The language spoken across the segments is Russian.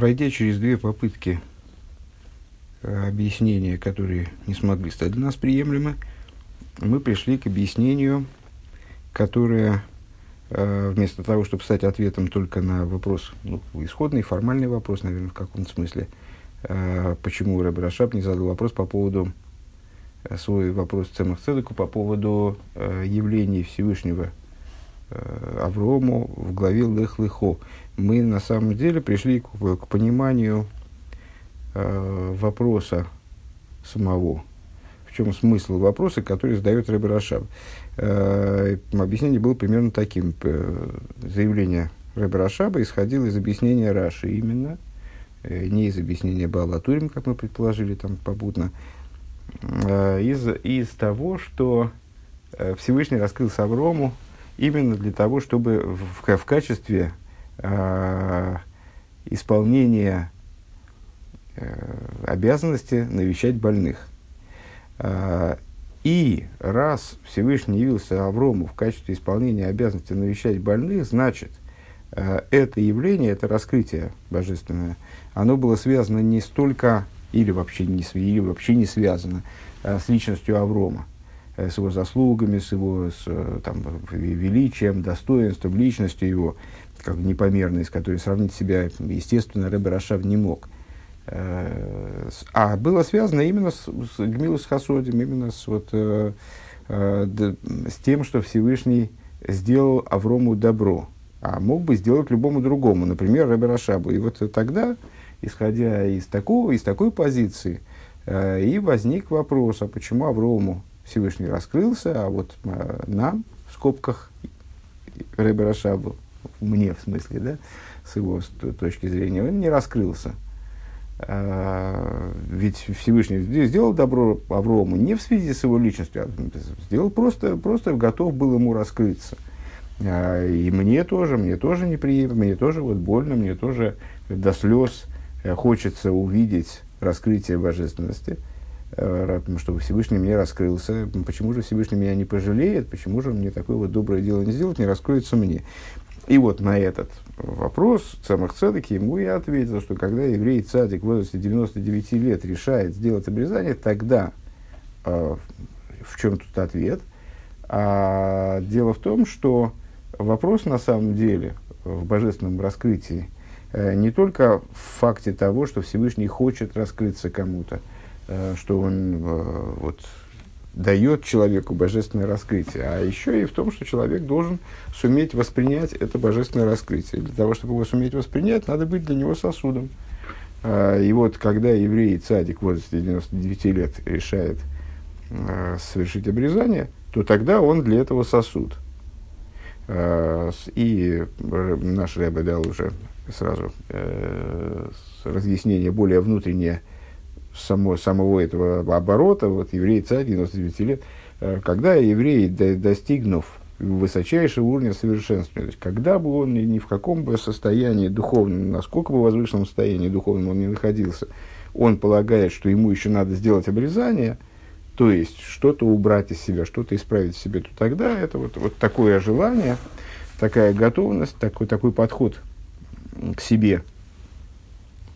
Пройдя через две попытки э, объяснения, которые не смогли стать для нас приемлемы, мы пришли к объяснению, которое э, вместо того, чтобы стать ответом только на вопрос, ну, исходный, формальный вопрос, наверное, в каком-то смысле, э, почему Рэб Рашаб не задал вопрос по поводу, свой вопрос Цемах Цедеку по поводу явлений Всевышнего Аврому в главе Лех Лехо мы на самом деле пришли к, к пониманию э, вопроса самого. В чем смысл вопроса, который задает Рэбе. Э, объяснение было примерно таким. Заявление Рэбе исходило из объяснения Раши именно, э, не из объяснения Балатурим, как мы предположили там попутно, э, из, из того, что э, Всевышний раскрылся Аврому именно для того, чтобы в, в, качестве э, исполнения э, обязанности навещать больных. Э, и раз Всевышний явился Аврому в качестве исполнения обязанности навещать больных, значит, э, это явление, это раскрытие божественное, оно было связано не столько, или вообще не, или вообще не связано э, с личностью Аврома, с его заслугами, с его с, э, там, величием, достоинством, личностью его, как непомерный, с которой сравнить себя, естественно, Рэбе Рашав не мог. Э, а было связано именно с, с Гмилус Хасодим, именно с, вот, э, э, с тем, что Всевышний сделал Аврому добро, а мог бы сделать любому другому, например, Рэбе Рашабу. И вот тогда, исходя из, такого, из такой позиции, и возник вопрос, а почему Аврому Всевышний раскрылся, а вот нам, в скобках, Рэбе Рашабу, мне в смысле, да, с его точки зрения, он не раскрылся. А, ведь Всевышний сделал добро Аврому не в связи с его личностью, а сделал просто, просто готов был ему раскрыться. А, и мне тоже, мне тоже неприятно, мне тоже вот больно, мне тоже до слез э, хочется увидеть раскрытие божественности, э, чтобы Всевышний мне раскрылся. Почему же Всевышний меня не пожалеет? Почему же мне такое вот доброе дело не сделает, не раскроется мне? И вот на этот вопрос Цамах Цедек ему и ответил, что когда еврей цадик в возрасте 99 лет решает сделать обрезание, тогда э, в чем тут ответ? А дело в том, что вопрос на самом деле в божественном раскрытии э, не только в факте того, что Всевышний хочет раскрыться кому-то, э, что он э, вот, дает человеку божественное раскрытие, а еще и в том, что человек должен суметь воспринять это божественное раскрытие. Для того, чтобы его суметь воспринять, надо быть для него сосудом. А, и вот когда еврей цадик в возрасте 99 лет решает а, совершить обрезание, то тогда он для этого сосуд. А, и наш Рэбе дал уже сразу э, разъяснение более внутреннее само, самого этого оборота, вот еврей царь 99 лет, э, когда еврей, достигнув высочайшего уровня совершенства, то есть когда бы он ни, в каком бы состоянии духовном, насколько бы возвышенном состоянии духовном он не находился, он полагает, что ему еще надо сделать обрезание, то есть что-то убрать из себя, что-то исправить в себе, то тогда это вот, вот такое желание, такая готовность, такой, такой подход к себе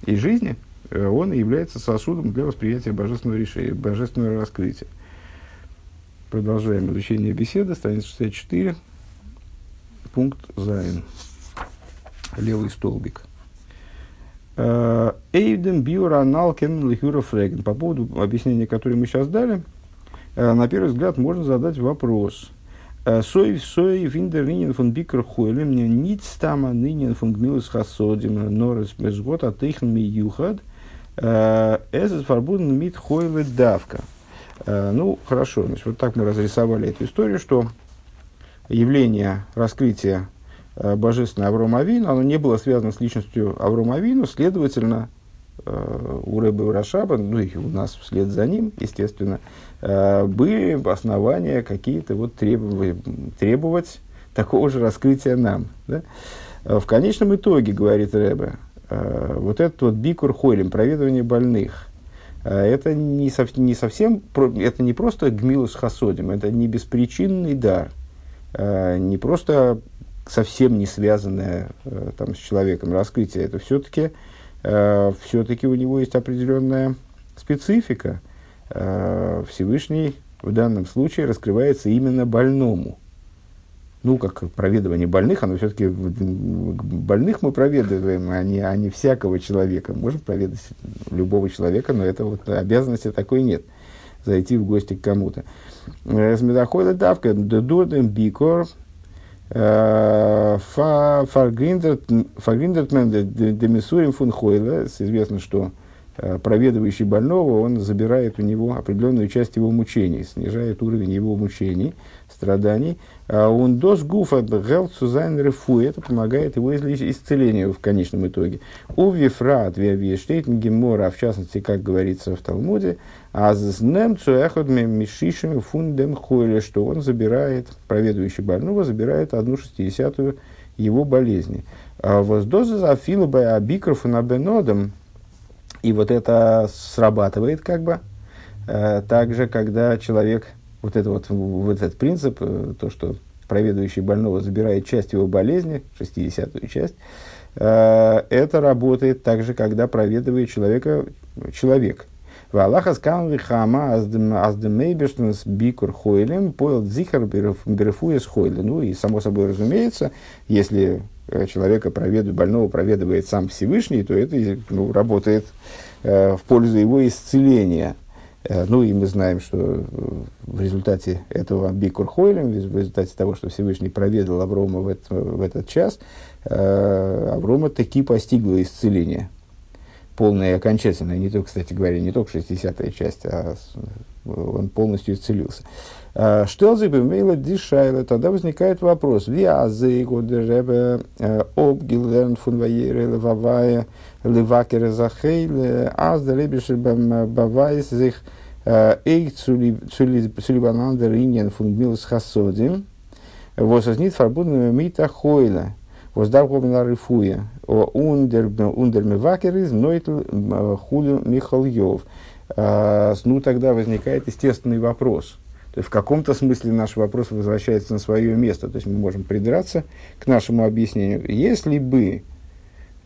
и жизни – он является сосудом для восприятия божественного решения, божественного раскрытия. Продолжаем изучение беседы, страница 64, пункт Зайн, левый столбик. Э, Эйден Бюра Налкен Лихюра Фреген. По поводу объяснения, которое мы сейчас дали, э, на первый взгляд можно задать вопрос. Сой сой виндер нинен фон бикер хойлем ниц тама нинен фон гмилус хасодим норес безгот атейхн ми юхад – Эзес фарбуден мит хойлы давка. Э, ну, хорошо, значит, вот так мы разрисовали эту историю, что явление раскрытия э, божественного Аврома Авину, оно не было связано с личностью Аврома Авину, следовательно, э, у Рэбы Рашаба, ну и у нас вслед за ним, естественно, были основания какие-то вот требовать, требовать такого же раскрытия нам. Да? В конечном итоге, говорит Рэбе, вот этот вот бикур хойлем, проведывание больных, э, это не, сов, не совсем, это не просто гмилус хасодим, это не беспричинный дар, э, не просто совсем не связанное там, с человеком раскрытие, это все-таки э, все-таки у него есть определенная специфика. Э, Всевышний в данном случае раскрывается именно больному. Ну, как проведывание больных, оно все-таки больных мы проведываем, а не, а не всякого человека. Можем проведать любого человека, но это вот обязанности такой нет. Зайти в гости к кому-то. Смедохода давка, додем бикор, Фаргриндертмен демисурим фун Хойла, известно, что э, проведывающий больного, он забирает у него определенную часть его мучений, снижает уровень его мучений, страданий. А он дос гуфа гел цузайн рефу, это помогает его исцелению в конечном итоге. У вифрат виавиештейтен гемора, в частности, как говорится в Талмуде, а знем цуэхот мишишами фундем хойле, что он забирает, проведующий больного, забирает одну шестидесятую его болезни. А воздоза за филобая абикрофа на бенодом, и вот это срабатывает как бы, э, также, когда человек вот, это вот, вот этот принцип, э, то, что проведующий больного забирает часть его болезни, 60-ю часть, э, это работает также, когда проведывает человека человек. В Аллаха скам хама аздемейбештенс бикур хойлем поел дзихар берефуес хойле. Ну и само собой разумеется, если человека проведует, больного проведывает сам Всевышний, то это ну, работает э, в пользу его исцеления. Э, ну и мы знаем, что э, в результате этого Бикур Хойлем, в результате того, что Всевышний проведал Аврома в, это, в этот час, э, Аврома таки постигло исцеление. Полное и окончательное, не только, кстати говоря, не только 60-я часть, а он полностью исцелился. Штелзы бемейла дишайла, тогда возникает вопрос. Виазы годеребе обгилерн фун ваере левавая левакер захейл, аз лебишер бавайс зих эйк цулибанандер иньян фун милс хасодим, воссознит фарбудным мита хойла, воздарховна рифуя, ундер мевакер из нойтл хулю Михальев. Ну, тогда возникает естественный вопрос – то есть в каком-то смысле наш вопрос возвращается на свое место. То есть мы можем придраться к нашему объяснению. Если бы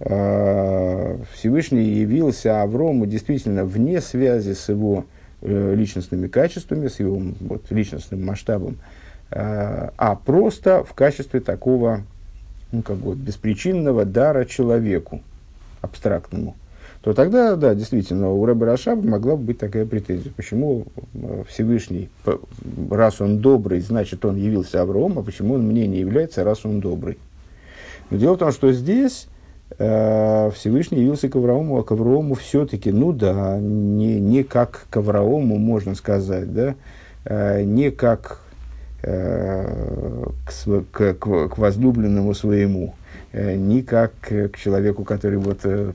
э, Всевышний явился Аврому действительно вне связи с его э, личностными качествами, с его вот, личностным масштабом, э, а просто в качестве такого ну, как бы, беспричинного дара человеку, абстрактному – то тогда, да, действительно, у Рэба Рашаба могла бы быть такая претензия. Почему э, Всевышний, раз он добрый, значит, он явился Авраам, а почему он мне не является, раз он добрый? Но дело в том, что здесь э, Всевышний явился к Аврааму, а к Аврааму все-таки, ну да, не, не как к Аврааму, можно сказать, да, э, не как э, к, к, к возлюбленному своему, ни как к человеку, который вот э,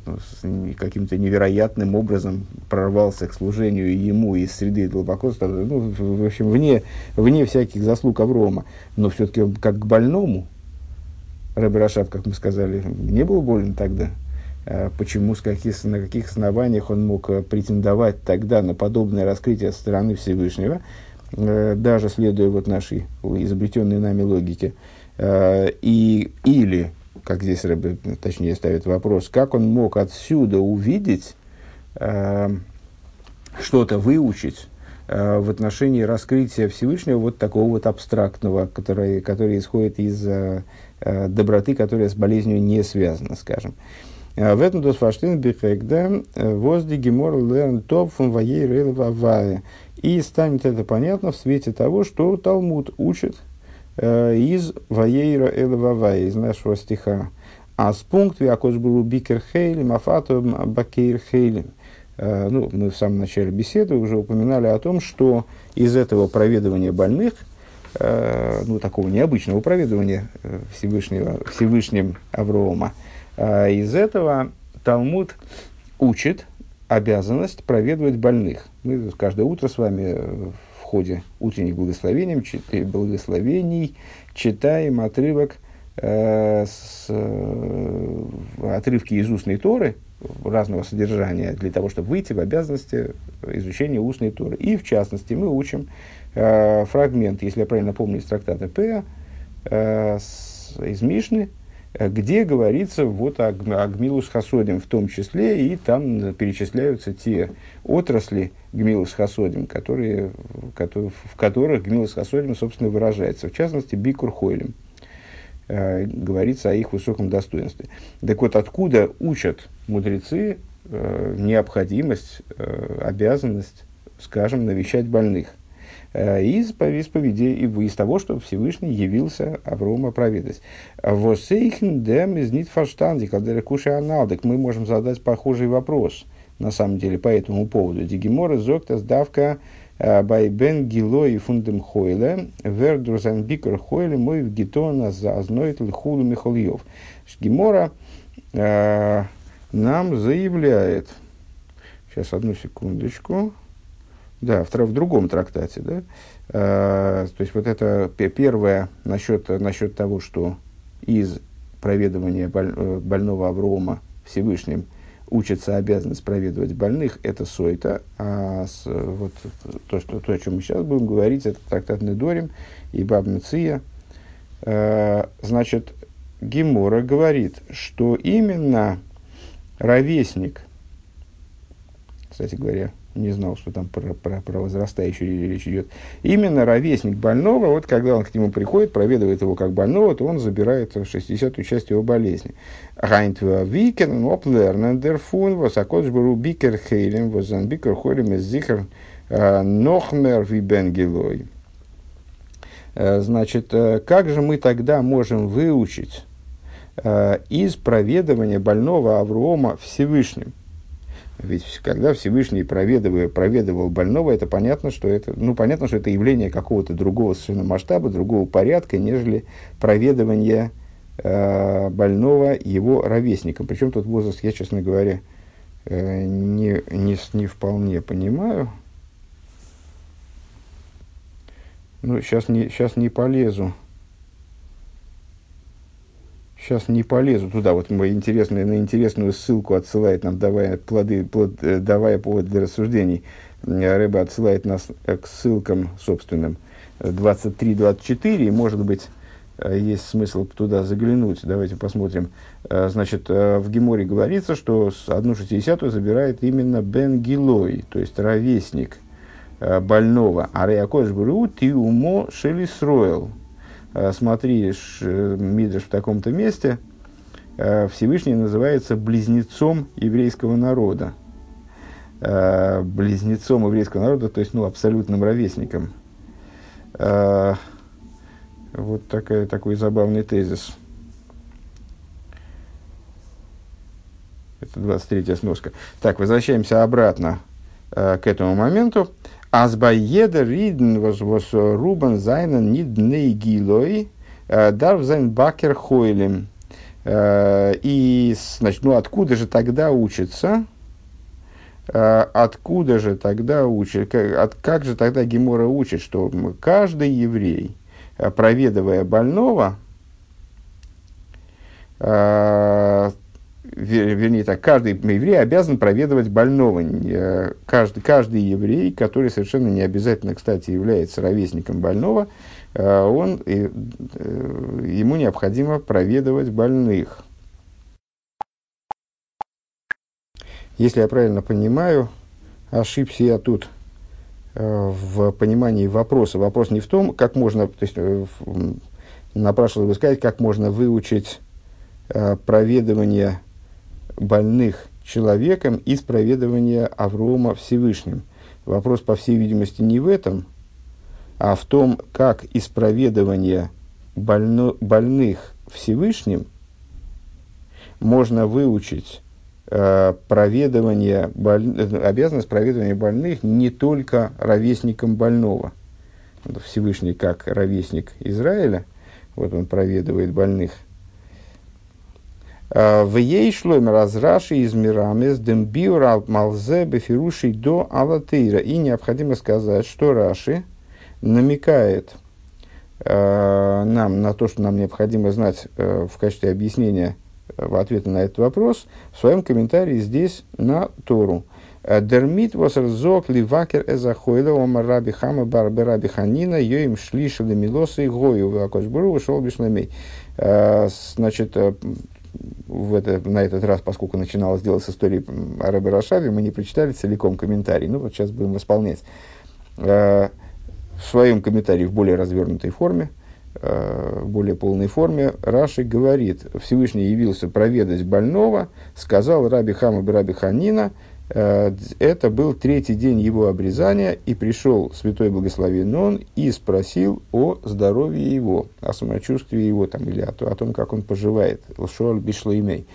каким-то невероятным образом прорвался к служению ему из среды глубоко, ну, в общем, вне, вне всяких заслуг Аврома, но все-таки как к больному, Рэбе Рашаб, как мы сказали, не был болен тогда. А почему, с каких, на каких основаниях он мог э, претендовать тогда на подобное раскрытие со стороны Всевышнего, даже следуя вот нашей изобретенной нами логике. И, или как здесь Рэбе, точнее, ставит вопрос, как он мог отсюда увидеть, э, что-то выучить э, в отношении раскрытия Всевышнего вот такого вот абстрактного, которое, которое исходит из э, э, доброты, которая с болезнью не связана, скажем. Э, в этом дос фаштин бифегда э, возди гемор лерн топ фун ваей И станет это понятно в свете того, что Талмуд учит – из Ваейра Элвавай, из нашего стиха. А с пункт Якош был Бикер Хейлем, Афату Бакейр Хейлем. Э, ну, мы в самом начале беседы уже упоминали о том, что из этого проведывания больных, э, ну, такого необычного проведывания Всевышнего, Всевышним Аврома, из этого Талмуд учит обязанность проведывать больных. Мы каждое утро с вами ходе утренних благословений, благословений читаем отрывок, э, с, э, отрывки из устной Торы разного содержания для того, чтобы выйти в обязанности изучения устной Торы. И в частности мы учим э, фрагмент, если я правильно помню, из трактата П, э, из Мишны, где говорится вот о, о Гмилус Хасодим в том числе, и там перечисляются те отрасли Гмилус Хасодим, которые, которые, в которых Гмилус Хасодим, собственно, выражается. В частности, Бикур Хойлем. Э, говорится о их высоком достоинстве. Так вот, откуда учат мудрецы э, необходимость, э, обязанность, скажем, навещать больных? Э, из исповеди и из того, что Всевышний явился Аврома проведать. Восейхен дем из нитфаштанди, когда кушай аналдек, мы можем задать похожий вопрос, на самом деле, по этому поводу. Дигимора зоктас давка Байбен Гило и Фундем Хойле, Вердурзан Бикер Хойле, мой в Гитона за Азнойтл Худу Михольев. Гимора э, нам заявляет, сейчас одну секундочку, да, в, в другом трактате, да, э, то есть вот это первое насчет, насчет того, что из проведывания боль, э, больного Аврома Всевышним – учится обязанность проведывать больных, это сойта. А с, вот, то, что, то, о чем мы сейчас будем говорить, это трактат Недорим и Баб Меция. Э, значит, Гемора говорит, что именно ровесник, кстати говоря, не знал, что там про, про, про возрастающую речь идет. Именно ровесник больного, вот когда он к нему приходит, проведывает его как больного, то он забирает 60-ю часть его болезни. Райнтва викен, оплернен дерфун, восакодж беру бикер хейлем, возан бикер хойлем из зихер э, нохмер вибенгелой. Э, значит, э, как же мы тогда можем выучить из проведывания больного Аврома Всевышним? Ведь когда Всевышний проведывая, проведывал больного, это понятно, что это, ну, понятно, что это явление какого-то другого совершенно масштаба, другого порядка, нежели проведывание э, больного его ровесником. Причем тот возраст, я, честно говоря, э, не, не, не вполне понимаю. Ну, сейчас не, сейчас не полезу сейчас не полезу туда. Вот мы интересную, на интересную ссылку отсылает нам, давая, плоды, плод, э, давая повод для рассуждений. Рыба отсылает нас э, к ссылкам собственным 23-24, и, может быть, э, есть смысл туда заглянуть. Давайте посмотрим. Значит, в Геморе говорится, что одну шестидесятую забирает именно Бен Гилой, то есть ровесник больного. А Реакош Бру ты умо шелисроил. Э, смотри, э, Мидриш в таком-то месте, э, Всевышний называется близнецом еврейского народа. Близнецом еврейского народа, то есть ну, абсолютным ровесником. Вот такая, такой забавный тезис. Это 23-я сноска. Так, возвращаемся обратно к этому моменту. Азбайеда риден воз рубан зайнен нид нейгилой э, дарв зайн бакер хойлем. Э, и, значит, ну откуда же тогда учится? Э, откуда же тогда учит? Как, как же тогда Гемора учит, что каждый еврей, проведывая больного, вернее так, каждый еврей обязан проведывать больного. Э, каждый, каждый еврей, который совершенно не обязательно, кстати, является ровесником больного, э, он, э, ему необходимо проведывать больных. Если я правильно понимаю, ошибся я тут в понимании вопроса. Вопрос не в том, как можно, то есть напрашивалось бы сказать, как можно выучить проведывание больных человеком из проведывания Аврома Всевышним. Вопрос, по всей видимости, не в этом, а в том, как из проведывания больно, больных Всевышним можно выучить э, проведывание, боль, обязанность проведывания больных не только ровесником больного. Всевышний как ровесник Израиля, вот он проведывает больных – в ей шлойм разраши из мирамес дембиур малзе бефируши до алатейра. И необходимо сказать, что Раши намекает нам на то, что нам необходимо знать в качестве объяснения в ответе на этот вопрос в своем комментарии здесь на Тору. Дермит восрзок ливакер эзахойла омар раби хама барбе раби ханина йоим шлишали милосы и гою вакошбуру ушел бишламей. Значит, в это, на этот раз, поскольку начиналось дело с историей о Рэбе Рашаве, мы не прочитали целиком комментарий. Ну, вот сейчас будем восполнять. Э, в своем комментарии в более развернутой форме, э, в более полной форме, Раши говорит, Всевышний явился проведать больного, сказал Раби Хама Раби Ханина, это был третий день его обрезания, и пришел святой благословен он и спросил о здоровье его, о самочувствии его, там, или о, о том, как он поживает. Лшоль бишлеймей.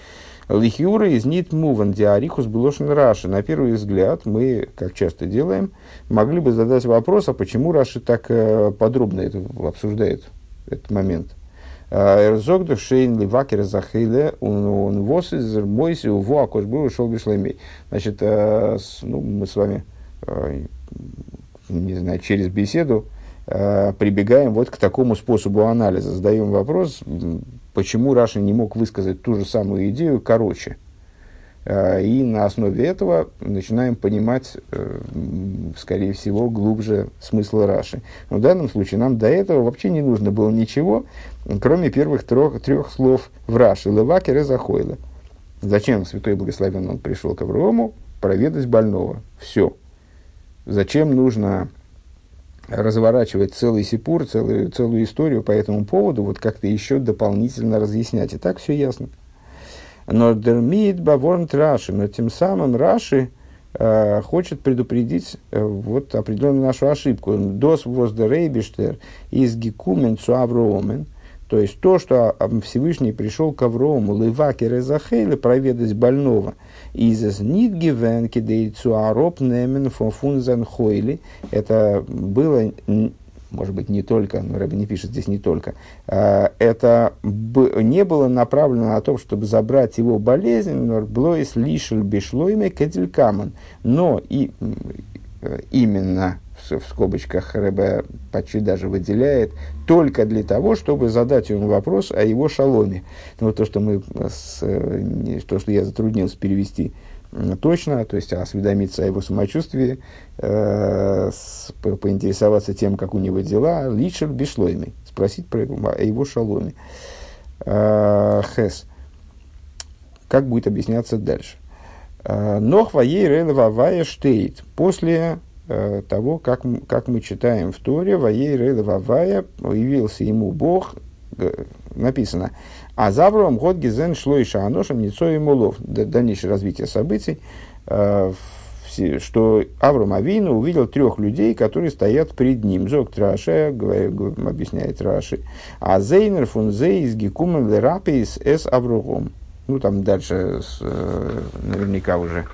Лихиура из нит муван диарихус булошин раши. На первый взгляд мы, как часто делаем, могли бы задать вопрос, а почему Раши так э, подробно это обсуждает этот момент. Эрзогду шейн ливакер захейле он вос из мойси уво акошбу ушел бишлемей. Значит, э, ну, мы с вами, э, не знаю, через беседу э, прибегаем вот к такому способу анализа. Задаем вопрос, почему Раша не мог высказать ту же самую идею короче. Э, и на основе этого начинаем понимать, э, скорее всего, глубже смысл Раши. Но в данном случае нам до этого вообще не нужно было ничего, кроме первых трех, трех слов в Раши. Левакер и Захойла. Зачем Святой Благословен он пришел к Аврааму? Проведать больного. Все. Зачем нужно разворачивать целый сипур, целую, целую историю по этому поводу, вот как-то еще дополнительно разъяснять. И так все ясно. Но дермит баворнт Раши, но тем самым Раши э, хочет предупредить э, вот определенную нашу ошибку. Дос воздерейбиштер из гекумен цуавромен. То есть то, что Всевышний пришел к Аврому, лывакер и захейле, проведать больного, из нидгивен кидей цуароп немен фунзен хойли, это было может быть, не только, но Рэбби не пишет здесь не только, а, это не было направлено на то, чтобы забрать его болезнь, но блоис лишель бешлойме кеделькаман, но и э, именно в скобочках Рэбе почти даже выделяет, только для того, чтобы задать ему вопрос о его шаломе. Ну, то, что, мы с, э, то, что я затруднился перевести точно, то есть осведомиться о его самочувствии, э, с, по, поинтересоваться тем, как у него дела, личер бишлойми, спросить про, о его шаломе. Э, Хес. Как будет объясняться дальше? Э, Нох ваей релевавая штейт. После э, того, как, как мы читаем в Торе, ваей релевавая, явился ему Бог, написано, а Завром год гизен шло и шааношем ницо и мулов. Дальнейшее развитие событий, э, что Авром Авину увидел трех людей, которые стоят перед ним. Зок Траше, объясняет Раши. А Зейнер фун Зейс гекумен лерапис эс Аврогом. Ну, там дальше с, э, наверняка уже,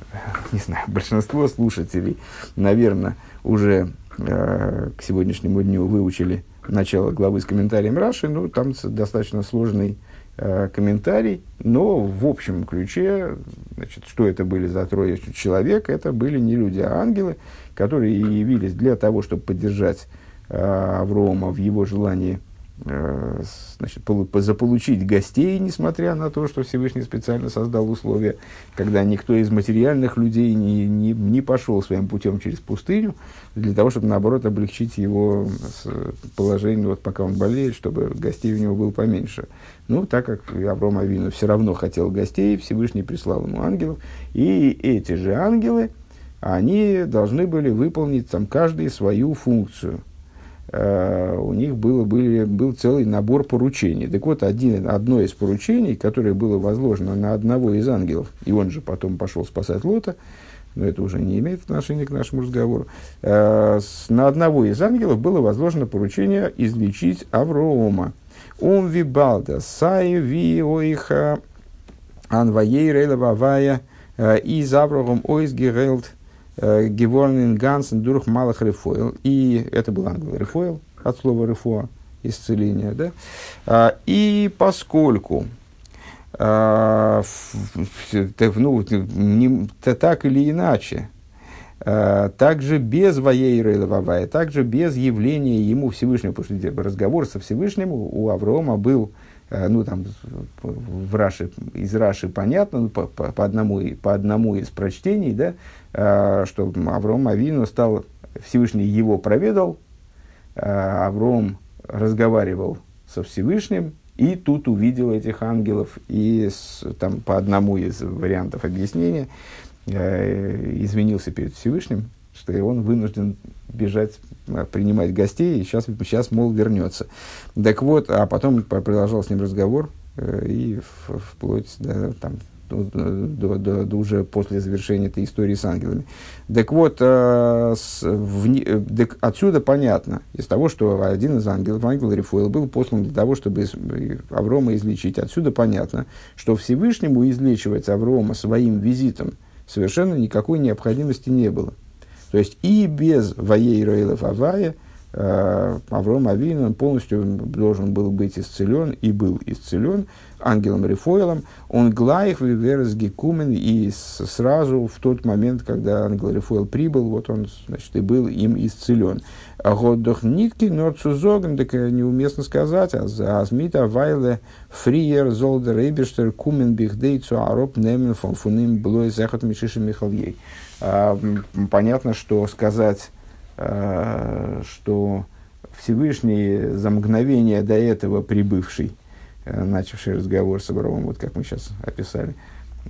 не знаю, большинство слушателей, наверное, уже э, к сегодняшнему дню выучили начало главы с комментарием Раши, ну, там достаточно сложный э, комментарий, но в общем ключе, значит, что это были за трое человек, это были не люди, а ангелы, которые явились для того, чтобы поддержать э, Аврома в его желании значит, заполучить гостей, несмотря на то, что Всевышний специально создал условия, когда никто из материальных людей не, не, не пошел своим путем через пустыню, для того, чтобы, наоборот, облегчить его положение, вот, пока он болеет, чтобы гостей у него было поменьше. Ну, так как Авраам Авину все равно хотел гостей, Всевышний прислал ему ангелов, и эти же ангелы, они должны были выполнить там каждый свою функцию – Э, у них было, были, был целый набор поручений. Так вот, один, одно из поручений, которое было возложено на одного из ангелов, и он же потом пошел спасать Лота, но это уже не имеет отношения к нашему разговору, э, с, на одного из ангелов было возложено поручение излечить Аврома. Он вибалда, сай ви оиха анваей рейла э, из Аврогом ойс герелд Э, Геворнин Гансен Дурх Малах Рефойл. И это был ангел Рефойл, от слова Рефоа, исцеление. Да? А, и поскольку а, ну, не, так или иначе, а, также без Ваейра также без явления ему Всевышнего, потому что разговор со Всевышним у Аврома был ну, там, в Раши, из Раши понятно, ну, по, по, по, одному, по одному из прочтений, да, что Авром Авину стал, Всевышний его проведал, Авром разговаривал со Всевышним, и тут увидел этих ангелов, и с, там, по одному из вариантов объяснения э, извинился перед Всевышним, что он вынужден бежать, э, принимать гостей, и сейчас, сейчас мол, вернется. Так вот, а потом продолжал с ним разговор, э, и вплоть до там, до, до, до, до уже после завершения этой истории с ангелами. Так вот, э, с, в, э, отсюда понятно, из того, что один из ангелов, ангел Рифуэл, был послан для того, чтобы Аврома излечить. Отсюда понятно, что Всевышнему излечивать Аврома своим визитом совершенно никакой необходимости не было. То есть и без Ваей Рейлов Авая – Э, Авром Авин, он полностью должен был быть исцелен и был исцелен ангелом Рифоилом. Он глаих верес гекумен, и сразу в тот момент, когда ангел Рифоил прибыл, вот он, значит, и был им исцелен. А Годдох нитки норцузоген, так неуместно сказать, а за азмита вайле фриер золдер эйберштер кумен бихдейцу ароп немен фон фуним блой зехот мишиши михальей. А, понятно, что сказать Э, что Всевышний за мгновение до этого прибывший, э, начавший разговор с Авромом, вот как мы сейчас описали,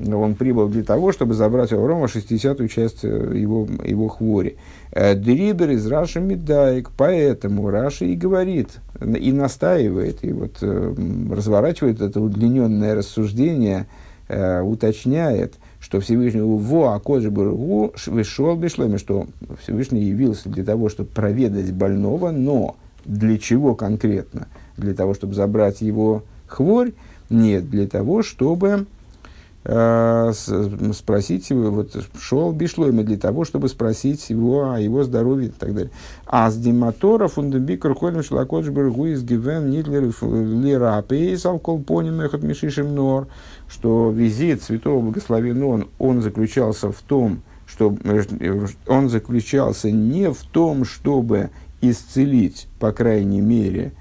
он прибыл для того, чтобы забрать у Аврома 60-ю часть э, его, его хвори. Дрибер из Раши Медаик, поэтому Раши и говорит, и настаивает, и вот разворачивает это удлиненное рассуждение, уточняет – что Всевышний во акоджи бургу вышел бишломи, что Всевышний явился для того, чтобы проведать больного, но для чего конкретно? Для того, чтобы забрать его хворь? Нет, для того, чтобы спросить его, вот шел бишлойми для того, чтобы спросить его о его здоровье и так далее. А с диматора фундамбикер ходим шлакодж бергу из гивен нитлер лира пейс алкол поним эхот мишишим нор что визит святого благословенного он, он заключался в том, что он заключался не в том, чтобы исцелить, по крайней мере,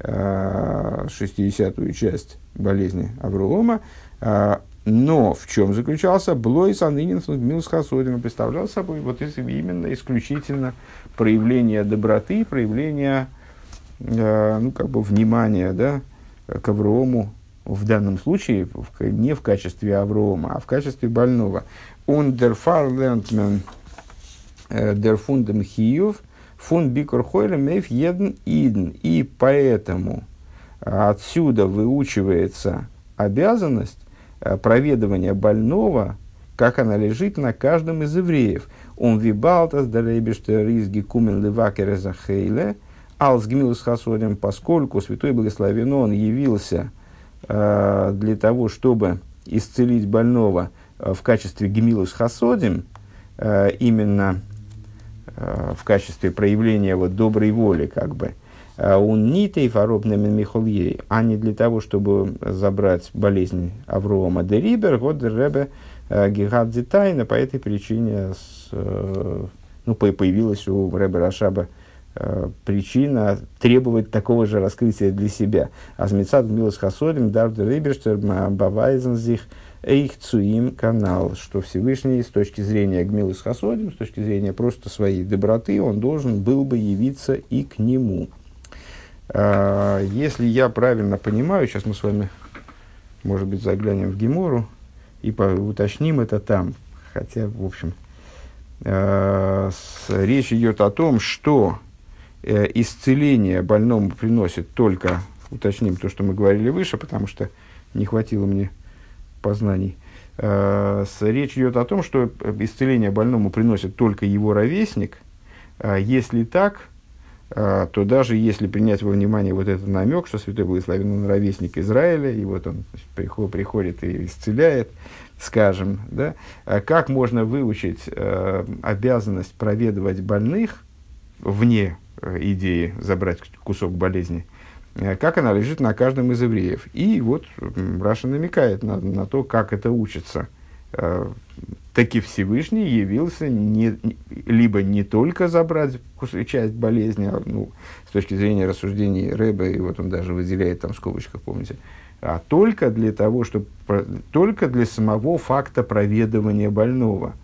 60-ю а, часть болезни Авролома, а, но в чем заключался Блой Санынин Милс Хасодин представлял собой вот именно исключительно проявление доброты, проявление а, ну, как бы внимания да, к Аврому, в данном случае не в качестве Аврома, а в качестве больного. Он der Fahrlentman der Fundem Хиев, фун Бикор Хойле Мейф Еден Иден. И поэтому отсюда выучивается обязанность э, проведывания больного, как она лежит на каждом из евреев. Он вибалтас дарейбеште ризги кумен левакере захейле, алс гмилус хасодем, поскольку святой благословен он явился – Э, для того, чтобы исцелить больного э, в качестве гемилус хасодим, э, именно в качестве проявления вот доброй воли, как бы, он нитей фаробным михольей, а не для того, чтобы забрать болезнь Аврома де Рибер, вот Ребе Гигадзи Тайна, по этой причине с, ну, появилась у Ребе Рашаба Э, причина требовать такого же раскрытия для себя. Азмицад милос хасодим дарда риберштер бавайзензих эйх цуим канал, что Всевышний с точки зрения гмилус хасодим, с точки зрения просто своей доброты, он должен был бы явиться и к нему. Э, если я правильно понимаю, сейчас мы с вами, может быть, заглянем в Гемору и уточним это там, хотя, в общем, э, речь идет о том, что э, исцеление больному приносит только, уточним то, что мы говорили выше, потому что не хватило мне познаний. Э, с, речь идет о том, что исцеление больному приносит только его ровесник. Э, если так, э, то даже если принять во внимание вот этот намек, что Святой Благословен он ровесник Израиля, и вот он приходит, приходит и исцеляет, скажем, да, э, как можно выучить э, обязанность проведывать больных вне Э, идеи забрать кусок болезни, э, как она лежит на каждом из евреев. И вот Раша намекает на, на то, как это учится. Э, таки Всевышний явился не, либо не только забрать часть болезни, а, ну, с точки зрения рассуждений Рэба, и вот он даже выделяет там в скобочках, помните, а только для того, чтобы, только для самого факта проведывания больного.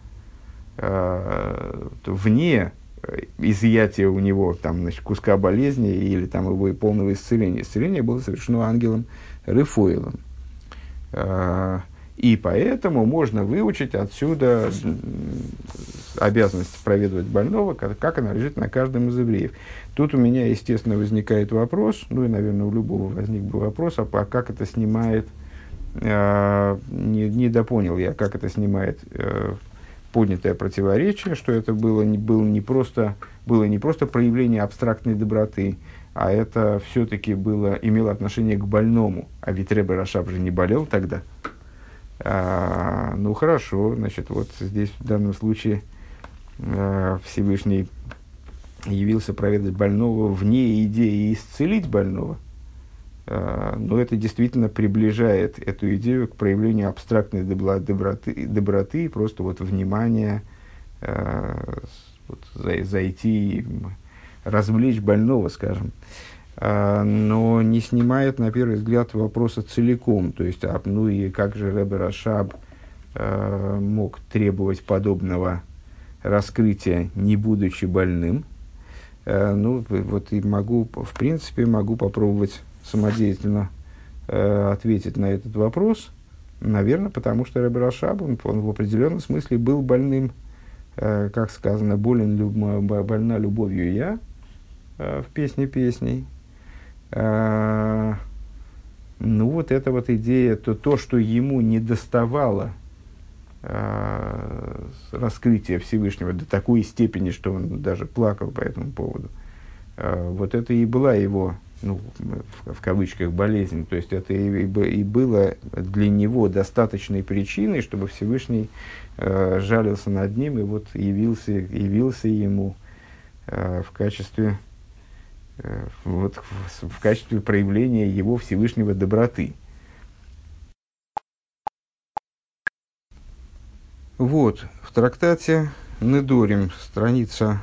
А, вне э, изъятия у него там, значит, куска болезни или там, его полного исцеления. Исцеление было совершено ангелом Рефуэлом. А, и поэтому можно выучить отсюда обязанность проведывать больного, как, она лежит на каждом из евреев. Тут у меня, естественно, возникает вопрос, ну и, наверное, у любого возник бы вопрос, а как это снимает, э, не, не допонял я, как это снимает э, поднятое противоречие, что это было, не, было, не просто, было не просто проявление абстрактной доброты, а это все-таки было, имело отношение к больному. А ведь Ребе Рашаб же не болел тогда. А, ну хорошо, значит, вот здесь в данном случае а, Всевышний явился проведать больного вне идеи исцелить больного. А, но это действительно приближает эту идею к проявлению абстрактной доброты, доброты просто вот внимания, а, вот, зайти, развлечь больного, скажем. А, но не снимает, на первый взгляд, вопроса целиком. То есть, а, ну и как же Ребе Рашаб а, мог требовать подобного раскрытия, не будучи больным? Ну, вот и могу, в принципе, могу попробовать самодеятельно ответить на этот вопрос. Наверное, потому что Ребе Рашаб, он, он в определенном смысле был больным, как сказано, болен, люб, больна любовью я, в песне песней, ну, вот эта вот идея, то, то что ему не доставало а, раскрытия Всевышнего до такой степени, что он даже плакал по этому поводу. А, вот это и была его, ну, в, в кавычках, болезнь. То есть это и, и, было для него достаточной причиной, чтобы Всевышний э, жалился над ним и вот явился, явился ему э, в качестве вот, в, качестве проявления его Всевышнего доброты. Вот, в трактате Недорим, страница,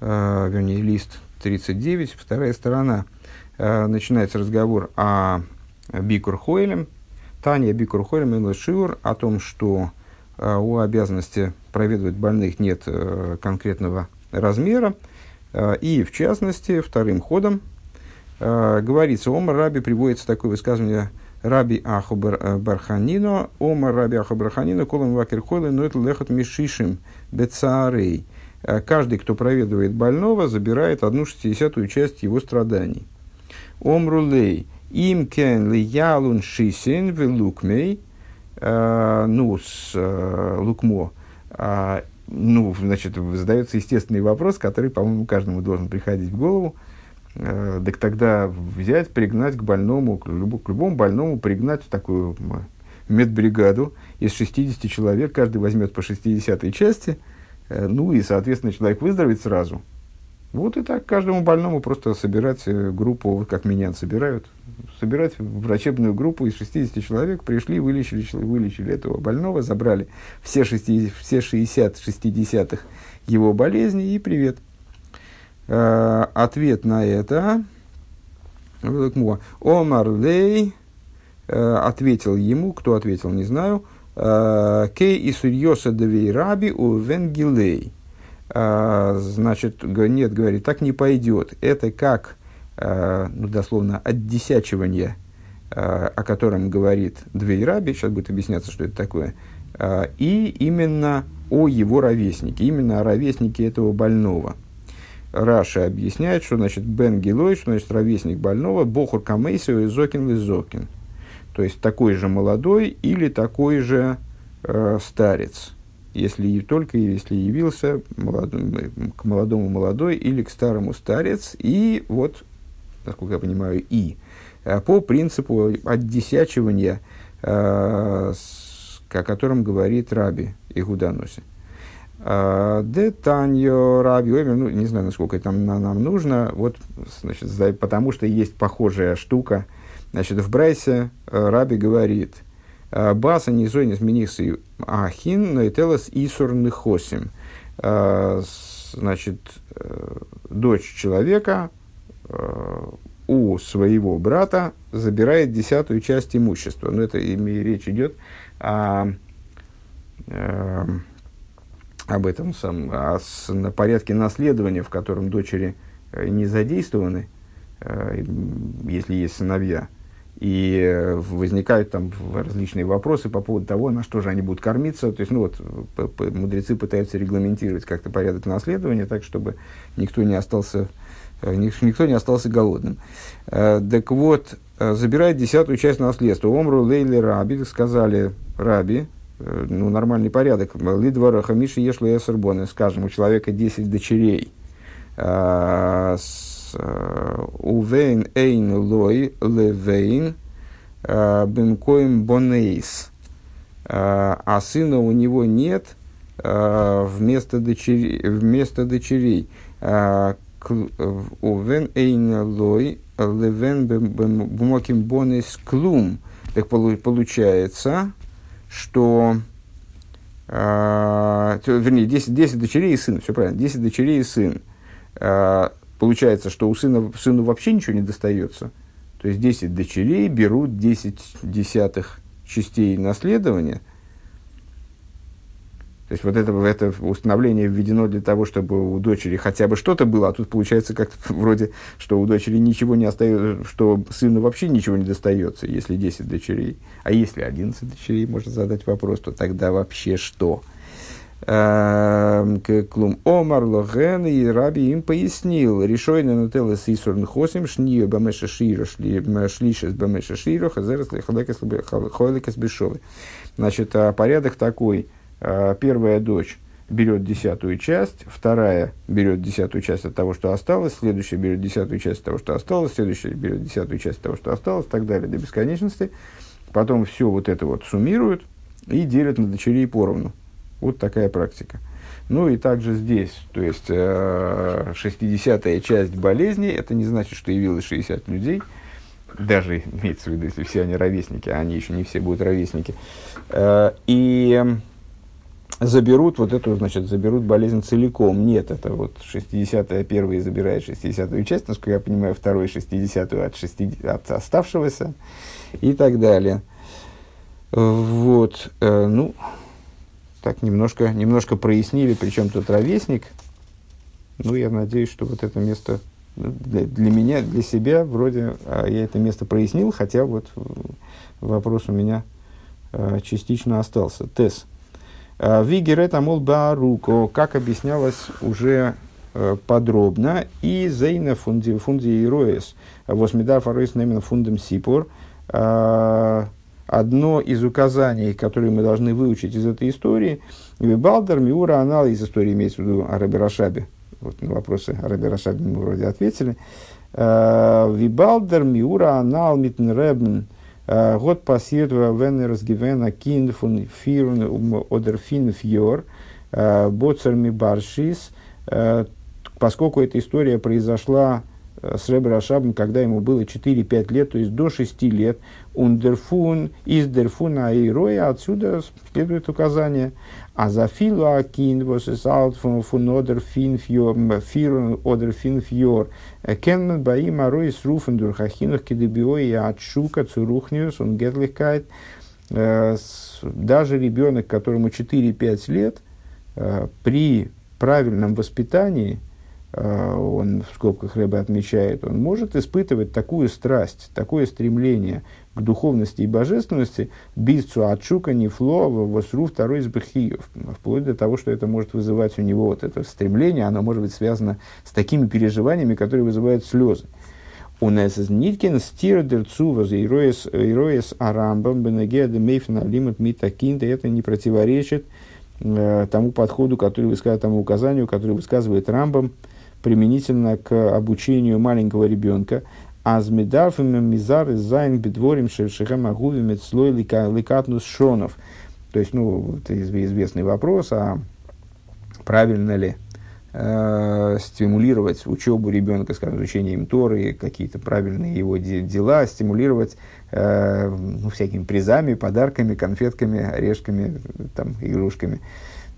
э, вернее, лист 39, вторая сторона, э, начинается разговор о Бикур Хойлем, Таня Бикур Хойлем и Шиур, о том, что э, у обязанности проведывать больных нет э, конкретного размера, Э, и, в частности, вторым ходом э, говорится, Омар Раби приводится такое высказывание Раби Аху э, Барханино, Омар Раби Аху Барханино, Колом Вакер Хойлы, но это лехот мишишим бецаарей. Каждый, кто проведывает больного, забирает одну шестидесятую часть его страданий. Омрулей, им кен ли ялун шисин в лукмей, ну, с лукмо, ну, значит, задается естественный вопрос, который, по-моему, каждому должен приходить в голову. Э, так тогда взять, пригнать к больному, к, любому, к любому больному пригнать такую медбригаду из 60 человек, каждый возьмет по 60 части, э, ну и, соответственно, человек выздоровеет сразу. Вот и так каждому больному просто собирать э, группу, как меня собирают, собирать врачебную группу из 60 человек, пришли, вылечили, вылечили этого больного, забрали все, 60, все 60 60 его болезни. И привет. Э, ответ на это Омар Лей э, ответил ему, кто ответил, не знаю, э, Кей и Сурьоса Девей Раби у Венгилей. Э, значит, нет, говорит, так не пойдет. Это как Э, ну, дословно, отдесячивания, э, о котором говорит Двейраби, сейчас будет объясняться, что это такое, и именно о его ровеснике, именно о ровеснике этого больного. Раши объясняет, что значит בן גילו, что значит ровесник больного, בחור כמותו и זקן לזקן. То есть такой же молодой или такой же э, старец. Если только если явился к молодому молодой или к старому старец. И вот насколько я понимаю, и, э, по принципу отдесячивания, э, о котором говорит Раби Игуданоси. Э, Де Таньо Раби Оймер, ну, не знаю, насколько это нам нужно, вот, значит, потому что есть похожая штука. Значит, в Брайсе Раби говорит, Баса не зойнис минихсы ахин, но и телос исур нехосим. Значит, дочь человека у своего брата забирает десятую часть имущества. Но это речь идет о, э, об этом сам, о на порядке наследования, в котором дочери э, не задействованы, э, если есть сыновья. И э, возникают там различные вопросы по поводу того, на что же они будут кормиться. То есть, ну вот, мудрецы пытаются регламентировать как-то порядок наследования, так, чтобы никто не остался Э, никто не остался голодным. Э, так вот, забирает десятую часть наследства. Омру Лейли Раби, сказали Раби, ну, нормальный порядок. Лидвара Хамиши Ешла Эсербоны, скажем, у человека 10 дочерей. Увейн Эйн Лой Левейн Бенкоим Бонейс. А сына у него нет вместо дочерей. Вместо дочерей Овен эйна лой левен бумаким бонес клум. Так получается, что а, вернее, 10, 10 дочерей и сын, все правильно, 10 дочерей и сын. А, получается, что у сына, сыну вообще ничего не достается. То есть 10 дочерей берут 10 десятых частей наследования – то есть вот это, это установление введено для того, чтобы у дочери хотя бы что-то было, а тут получается как-то вроде, что у дочери ничего не остается, что сыну вообще ничего не достается, если 10 дочерей. А если 11 дочерей, можно задать вопрос, то тогда вообще что? Эм, клум Омар Логен и Раби им пояснил, решойно на теле с Исурн Хосим, шнио бамеша широ, шлишес бамеша широ, хазерес лехалекес бешовы. Значит, а порядок такой – Э, первая дочь берет десятую часть, вторая берет десятую часть от того, что осталось, следующая берет десятую часть от того, что осталось, следующая берет десятую часть от того, что осталось, так далее, до бесконечности. Потом все вот это вот суммируют и делят на дочерей поровну. Вот такая практика. Ну и также здесь, то есть э, 60-я часть болезни, это не значит, что явилось 60 людей, даже имеется в виду, если все они ровесники, а они еще не все будут ровесники. Э, и заберут вот эту, значит, заберут болезнь целиком. Нет, это вот 60-я первый забирает 60-ю часть, насколько я понимаю, второй 60-ю от, 60, от оставшегося и так далее. Вот, э, ну, так немножко, немножко прояснили, причем тут ровесник. Ну, я надеюсь, что вот это место для, для меня, для себя, вроде а я это место прояснил, хотя вот вопрос у меня э, частично остался. Тесс. Э, Вигерет амол бааруко, как объяснялось уже э, подробно, и зейна фунди, фунди и роес, восмидар фароис немена фундам сипор, э, одно из указаний, которые мы должны выучить из этой истории, Вибалдер, Миура, Анал, из истории имеется в виду о Раби Рашабе. Вот на вопросы о Раби Рашабе мы вроде ответили. Вибалдер, Миура, Анал, Митнребн, Э, год es gewähnt a kind von vier oder fünf Jahren, Боцер Мибаршис, поскольку эта история произошла э, с Ребер Ашабом, когда ему было 4-5 лет, то есть до 6 лет, ундерфун, из дерфуна и роя, отсюда следует указание, а за фила кин was es alt von von oder fünf Jahr vier oder fünf Jahr kennt bei ihm arois rufen durch achinoch kidebio и отшука цурухниус und Gettlichkeit даже ребенок, которому 4-5 лет, э, при правильном воспитании, э, он в скобках Рэбе отмечает, он может испытывать такую страсть, такое стремление к духовности и божественности, бицу отшука нефло восру второй из бахиев, вплоть до того, что это может вызывать у него вот это стремление, оно может быть связано с такими переживаниями, которые вызывают слезы. У нас Ниткин стир дерцува за ироес арамбам бенегеда мейфна лимит митакинда. Это не противоречит э, тому подходу, который высказывает, тому указанию, который высказывает Рамбам применительно к обучению маленького ребенка. אז מ'דארף אים מזרז זיין בדברים שהם אהובים אצלו לקטנות שניו. То есть, ну, это известный вопрос, а правильно ли э, стимулировать учебу ребенка, скажем, изучением Торы, какие-то правильные его де- дела, стимулировать э, ну, всякими призами, подарками, конфетками, орешками, там, игрушками.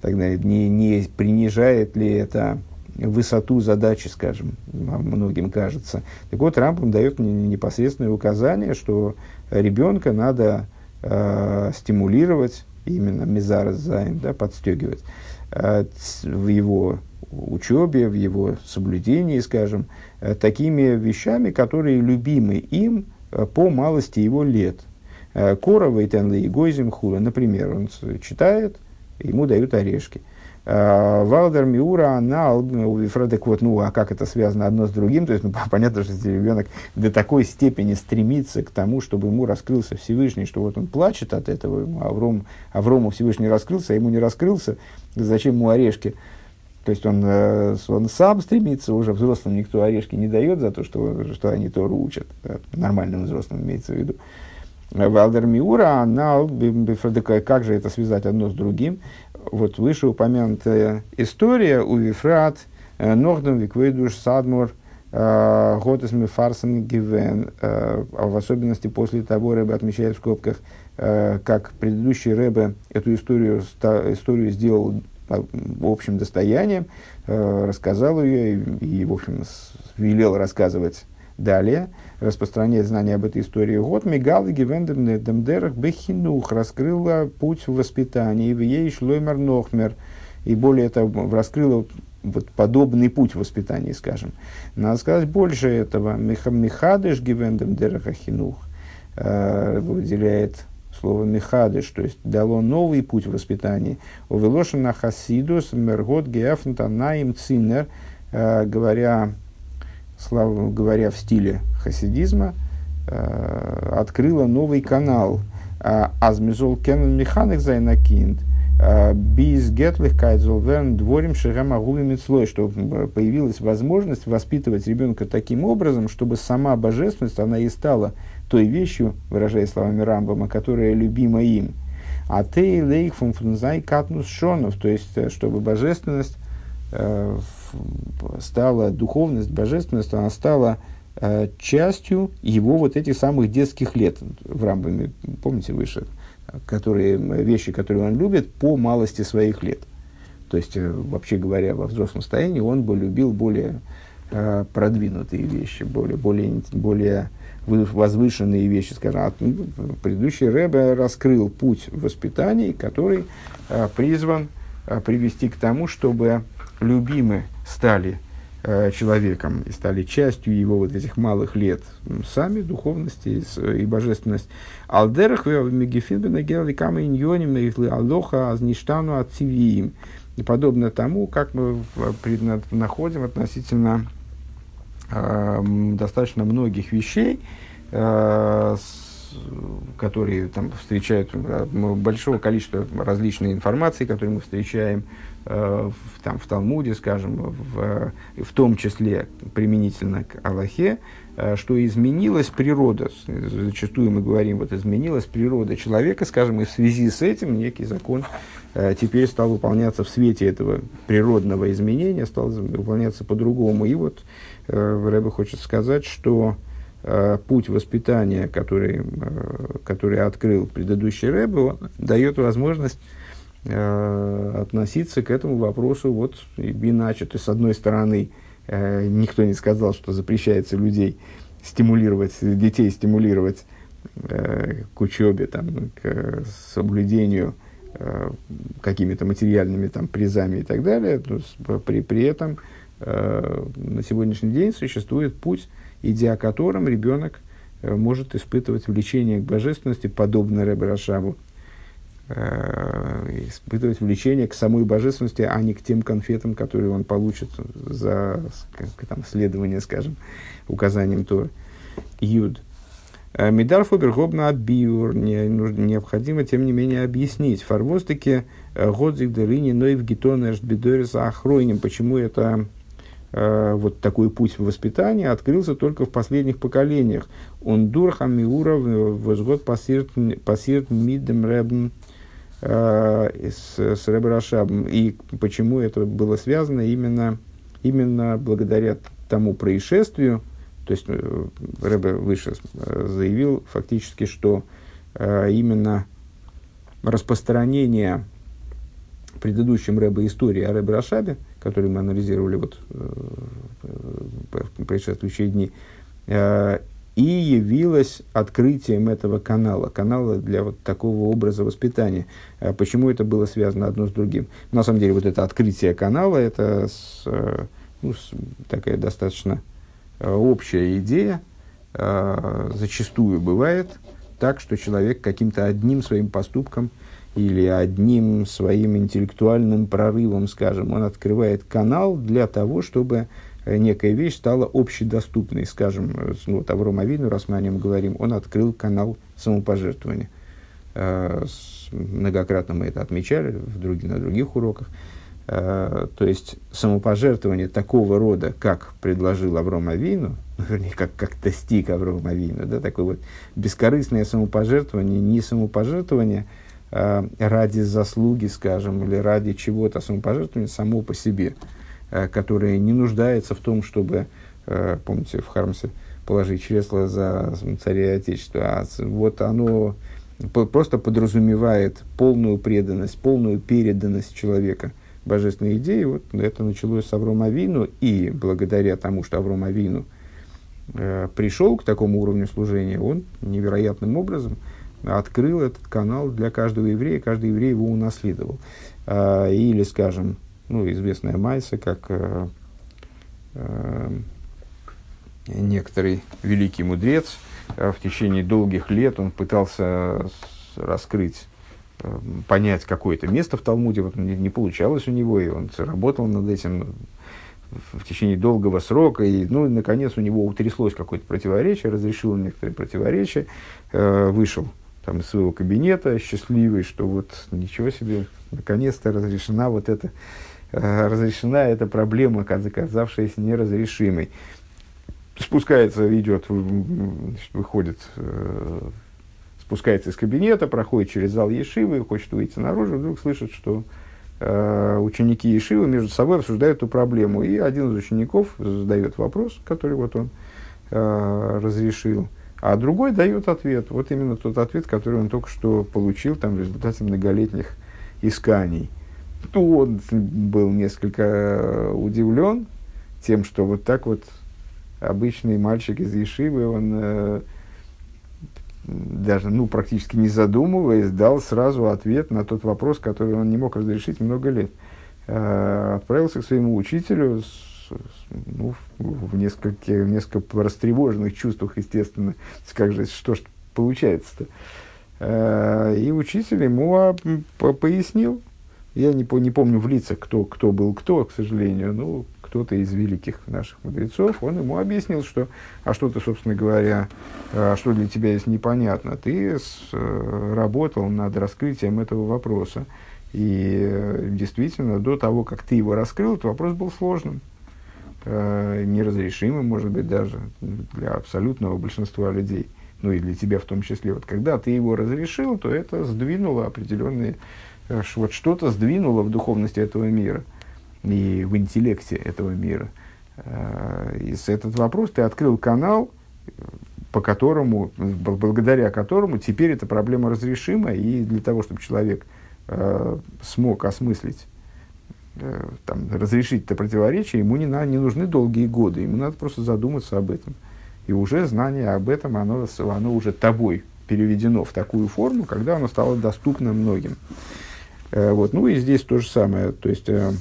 Так далее. Не, не принижает ли это высоту задачи, скажем, многим кажется. Так вот, Рампом дает непосредственное указание, что ребенка надо э, стимулировать, именно мизар займ, да, подстегивать э, в его учебе, в его соблюдении, скажем, э, такими вещами, которые любимы им э, по малости его лет. Э, Корова и Тенли и Гойзим Хула, например, он читает, ему дают орешки. Валдер Миура, она, Вифредек, вот, ну, а как это связано одно с другим? То есть, ну, понятно, что если ребенок до такой степени стремится к тому, чтобы ему раскрылся Всевышний, что вот он плачет от этого, Авром, Аврому Всевышний раскрылся, а ему не раскрылся, зачем ему орешки? То есть он, э, он сам стремится, уже взрослым никто орешки не дает за то, что, что они Тору учат. Нормальным взрослым имеется в виду. Валдер Миура, как же это связать одно с другим? Вот вышеупомянутая история у Вифрат, э, Нордом Виквейдуш Садмур, э, Готес Мефарсен Гивен, э, а в особенности после того Рэбе отмечает в скобках, как предыдущий Рэбе эту историю, историю сделал общим достоянием, рассказал ее и, и в общем, велел рассказывать далее – распространяет знания об этой истории. Год Мигал и Гивендемдерах Бехинух раскрыла путь в воспитании, в ей шлоймер нохмер, и более того, раскрыла вот подобный путь в воспитании, скажем. Надо сказать больше этого. Михадыш Гивендем Дерахахинух э, выделяет слово Михадыш, то есть дало новый путь в воспитании. Увелошена Хасидус Мергот Геафнтанаим Цинер, э, говоря слава говоря, в стиле хасидизма, э, открыла новый канал Азмизол Кеннен Механик Зайнакинд, Биз Гетлих Кайдзолверн Дворим Шерема Мицлой, что появилась возможность воспитывать ребенка таким образом, чтобы сама божественность, она и стала той вещью, выражая словами Рамбама, которая любима им. А ты лейх фунфунзай катнус шонов, то есть, э, чтобы божественность э, стала духовность, божественность, она стала э, частью его вот этих самых детских лет в Рамбаме, помните выше, которые, вещи, которые он любит по малости своих лет. То есть, э, вообще говоря, во взрослом состоянии он бы любил более э, продвинутые вещи, более, более, более возвышенные вещи, скажем. Ну, предыдущий Рэбе раскрыл путь воспитания, который э, призван э, привести к тому, чтобы любимы стали э, человеком и стали частью его вот этих малых лет сами, духовности и, и божественность. Алдерах мегефинбена гелли кама иньоним и алоха азништану ацивиим. И подобно тому, как мы находим относительно э, достаточно многих вещей, э, которые там встречают э, большого количества различной информации, которые мы встречаем э, в, там, в Талмуде, скажем, в, в том числе применительно к Аллахе, э, что изменилась природа, зачастую мы говорим, вот изменилась природа человека, скажем, и в связи с этим некий закон э, теперь стал выполняться в свете этого природного изменения, стал выполняться по-другому. И вот э, Рэбе хочет сказать, что Э, путь воспитания, который, э, который открыл предыдущий Рэбе, дает возможность э, относиться к этому вопросу вот иначе. То есть, с одной стороны, никто не сказал, что запрещается людей стимулировать, детей стимулировать к учебе, там, к соблюдению какими-то материальными там, призами и так далее. При, при этом на сегодняшний день существует путь идя которым ребенок э, может испытывать влечение к божественности, подобно Рэбе Рашабу, э, испытывать влечение к самой божественности, а не к тем конфетам, которые он получит за там, следование, скажем, указанием Тора. Юд. Э, Мидар Фобергобна от Биур необходимо, тем не менее, объяснить. Фарвостыки Годзик Дерини Нойв Гитонеш Бедорис Ахройним. Почему это Э, вот такой путь воспитания открылся только в последних поколениях. Он дурха миура возгод пассирт мидем ребн с, с Рэбе Рашабом. И почему это было связано именно, именно благодаря тому происшествию, то есть Рэбе выше заявил фактически, что именно распространение предыдущем Рэбе истории о Рэбе Рашабе, который мы анализировали вот, в предшествующие дни, и явилось открытием этого канала, канала для вот такого образа воспитания. А почему это было связано одно с другим? На самом деле, вот это открытие канала, это с, э, ну, с, такая достаточно э, общая идея. Зачастую бывает так, что человек каким-то одним своим поступком или одним своим интеллектуальным прорывом, скажем, он открывает канал для того, чтобы Э, некая вещь стала общедоступной. Скажем, э, ну, вот Авром Авину, раз мы о нем говорим, он открыл канал самопожертвования. Э, многократно мы это отмечали в друг, на других уроках. То есть самопожертвование такого рода, как предложил Авром Авину, вернее, как, как достиг Авром Авину, да, такое вот бескорыстное самопожертвование, не самопожертвование ради заслуги, скажем, или ради чего-то, самопожертвование само по себе – Э, которое не нуждается в том, чтобы, э, помните, в Хармсе положить чресло за царя отечества, а вот оно просто подразумевает полную преданность, полную переданность человека божественной идеи. Вот это началось с Аврома Авину, и благодаря тому, что Авром Авину э, пришел к такому уровню служения, он невероятным образом открыл этот канал для каждого еврея, каждый еврей его унаследовал. Э, или, скажем, ну, известная Майса, как э, э, некоторый великий мудрец, э, в течение долгих лет он пытался раскрыть, понять какое-то место в Талмуде, вот не получалось у него, и он работал над этим в течение долгого срока, и, ну, наконец, у него утряслось какое-то противоречие, разрешил некоторые противоречия, э, вышел там, из своего кабинета, счастливый, что вот ничего себе, наконец-то разрешена вот эта Э, разрешена эта проблема, оказавшаяся неразрешимой. Спускается, идет, значит, выходит, э, спускается из кабинета, проходит через зал Ешивы, хочет выйти наружу, вдруг слышит, что э, ученики Ешивы между собой обсуждают эту проблему. И один из учеников задает вопрос, который вот он разрешил, а другой дает ответ. Вот именно тот ответ, который он только что получил там, в результате многолетних исканий. Ну, он был несколько э, удивлен тем, что вот так вот обычный мальчик из Ешивы, он э, даже, ну, практически не задумываясь, дал сразу ответ на тот вопрос, который он не мог разрешить много лет. Э, отправился к своему учителю ну, в, несколько, в несколько растревоженных чувствах, естественно. Как же, что ж получается-то? Э, и учитель ему пояснил, я не, не помню в лицах, кто, кто был кто, к сожалению, ну, кто-то из великих наших мудрецов, он ему объяснил, что, а что ты, собственно говоря, а что для тебя есть непонятно, ты с, э, работал над раскрытием этого вопроса, и э, действительно, до того, как ты его раскрыл, этот вопрос был сложным, э, неразрешимым, может быть, даже для абсолютного большинства людей, ну и для тебя в том числе. Вот когда ты его разрешил, то это сдвинуло определенные Э, вот что-то сдвинуло в духовности этого мира и в интеллекте этого мира. Э, и с этот вопрос ты открыл канал, по которому, благодаря которому теперь эта проблема разрешима, и для того, чтобы человек э, смог осмыслить, там, разрешить это противоречие, ему не, на, не нужны долгие годы, ему надо просто задуматься об этом. И уже знание об этом, оно, оно уже тобой переведено в такую форму, когда оно стало доступно многим. Э, вот. Ну и здесь то же самое. То есть э,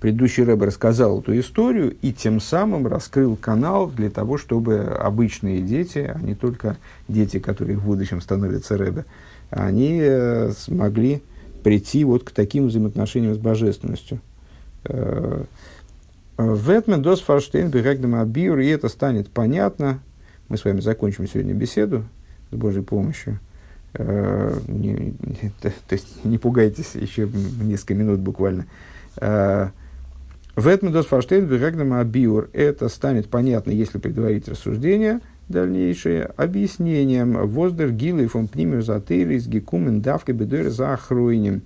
предыдущий рэб рассказал эту историю и тем самым раскрыл канал для того, чтобы обычные дети, а не только дети, которые в будущем становятся рэбе, они э, смогли прийти вот к таким взаимоотношениям с божественностью. Ветмен дос фарштейн бегагдам абиур, и это станет понятно. Мы с вами закончим сегодня беседу с Божьей помощью. Э, не, то, то есть не пугайтесь, еще несколько минут буквально. Э, в этом дос фаштейн бирагдам абиур это станет понятно, если предварить рассуждение, дальнейшее объяснением воздер гилы фон пнимиус атеирис гекумен давка бедер за охройнем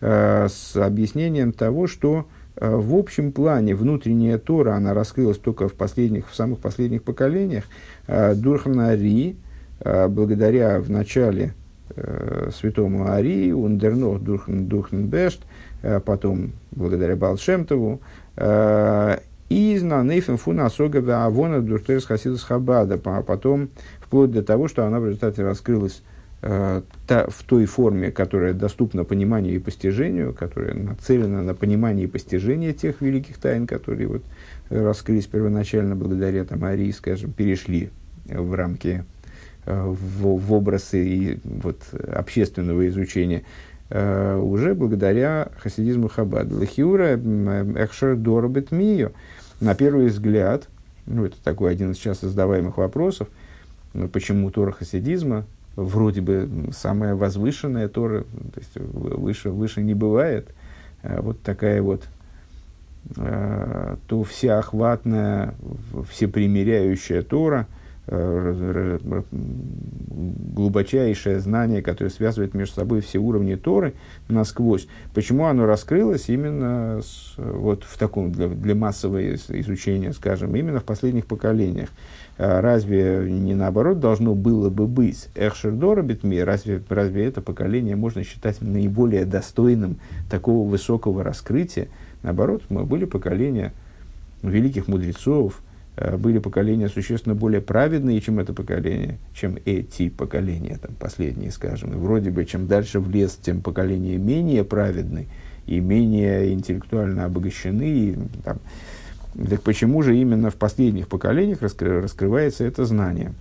с объяснением того, что в общем плане внутренняя Тора, она раскрылась только в последних, в самых последних поколениях. Дурханари, благодаря в начале святому Ари, Ундернох Дурхенбешт, потом благодаря Балшемтову, и знанейфен фуна осога авона дуртерс хасидус хабада, а потом вплоть до того, что она в результате раскрылась э, та, в той форме, которая доступна пониманию и постижению, которая нацелена на понимание и постижение тех великих тайн, которые вот раскрылись первоначально благодаря там, Арии, скажем, перешли в рамки, э, в, в образы и, вот, общественного изучения. Uh, уже благодаря хасидизму Хабад. Лахиура эхшер дорбет мию. На первый взгляд, ну, это такой один из часто задаваемых вопросов, ну, почему Тора хасидизма вроде бы самая возвышенная Тора, то есть выше, выше не бывает, а вот такая вот uh, то всеохватная, всепримиряющая Тора – глубочайшее знание, которое связывает между собой все уровни Торы насквозь. Почему оно раскрылось именно с, вот в таком, для, для массового изучения, скажем, именно в последних поколениях? А разве не наоборот должно было бы быть Эхшердора Битми? Разве, разве это поколение можно считать наиболее достойным такого высокого раскрытия? Наоборот, мы были поколения великих мудрецов, были поколения существенно более праведные, чем это поколение, чем эти поколения, там, последние, скажем. И вроде бы, чем дальше в лес, тем поколения менее праведны и менее интеллектуально обогащены. И, там. Так почему же именно в последних поколениях раскры, раскрывается это знание?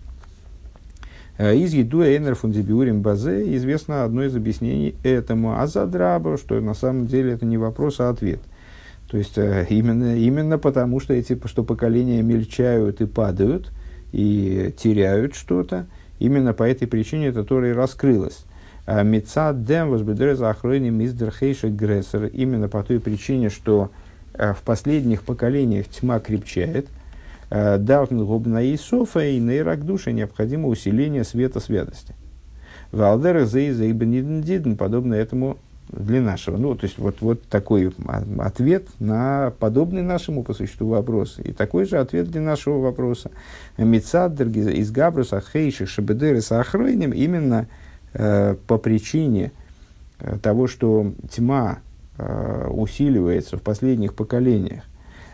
Э, из еду Эйнер фундибиурим базе известно одно из объяснений этому. А задраба, что на самом деле это не вопрос, а ответ – то есть э, именно, именно потому, что эти что поколения мельчают и падают, и теряют что-то, именно по этой причине это Тора и раскрылось. А Меца дем возбедреза охройни миздер хейша грессер. Именно по той причине, что э, в последних поколениях тьма крепчает. Э, Даутн губна и софа и нейрак души необходимо усиление света святости. Валдер зейзейбен подобно этому для нашего. Ну, то есть, вот, вот такой ответ на подобный нашему по существу вопрос. И такой же ответ для нашего вопроса. Мецадр из Габруса Хейши Шабедеры Сахройним именно э, по причине э, того, что тьма э, усиливается в последних поколениях.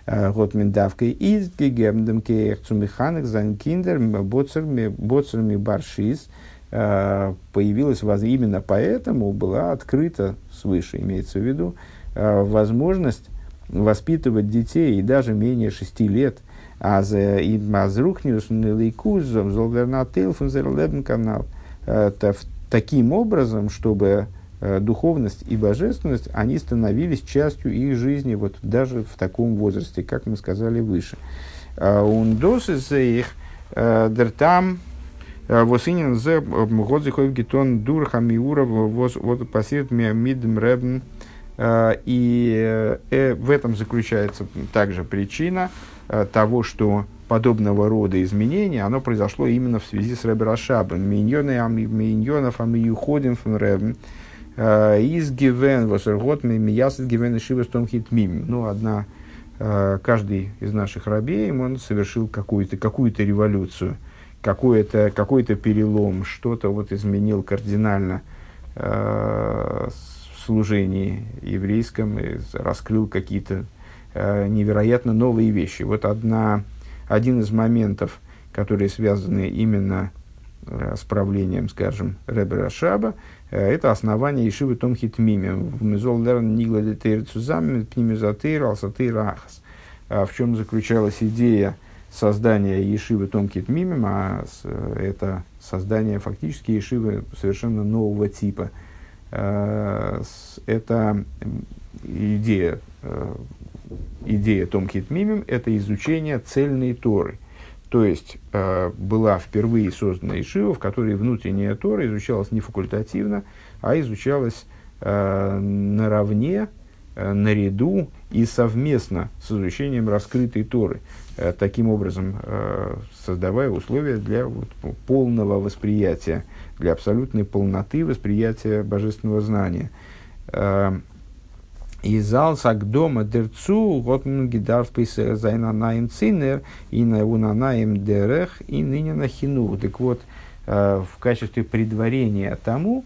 Вот миндавкой из гегемдем кейх цумиханек занкиндер боцерми баршиз – Э, появилась именно поэтому была открыта свыше, имеется в виду, э, возможность воспитывать детей и даже менее шести лет. А за Мазрухниус Нелейкузом Золвернател канал э, таким образом, чтобы духовность и божественность, они становились частью их жизни вот даже в таком возрасте, как мы сказали выше. Ундос из их дертам Э, Восинин зе год захоев гетон дурха миура вот посеред мидм ребн. Э, и э, в этом заключается также причина того, что подобного рода изменения, оно произошло именно в связи с Ребе. Миньоны, миньонов, а мы уходим в Ребен. Из гивен, восергот, миясет гивен и шивас том хит мим. Ну, одна, каждый из наших рабей, он совершил какую-то какую революцию – какой-то какой перелом, что-то вот изменил кардинально э, в служении еврейском, и раскрыл какие-то э, невероятно новые вещи. Вот одна, один из моментов, которые связаны именно э, с правлением, скажем, Ребера Шаба, это основание Ишивы Томхит Мимем. В Мезолдерн Нигла Детейр Цузам, Пнимезатейр, Алсатейр Ахас. А в чем заключалась идея создание Ешивы Томкит Мимим, а это создание фактически Ешивы совершенно нового типа. Э, это идея, э, идея Томкит Мимим – это изучение цельной Торы. То есть, э, была впервые создана Ешива, в которой внутренняя Тора изучалась не факультативно, а изучалась наравне э, наряду и совместно с изучением раскрытой Торы, э, таким образом э, создавая условия для вот, полного восприятия, для абсолютной полноты восприятия божественного знания. И зал сагдома дерцу вот гидар зайна наим цинер и на унанаем дерех и ныне на хину. Так вот, в качестве предварения тому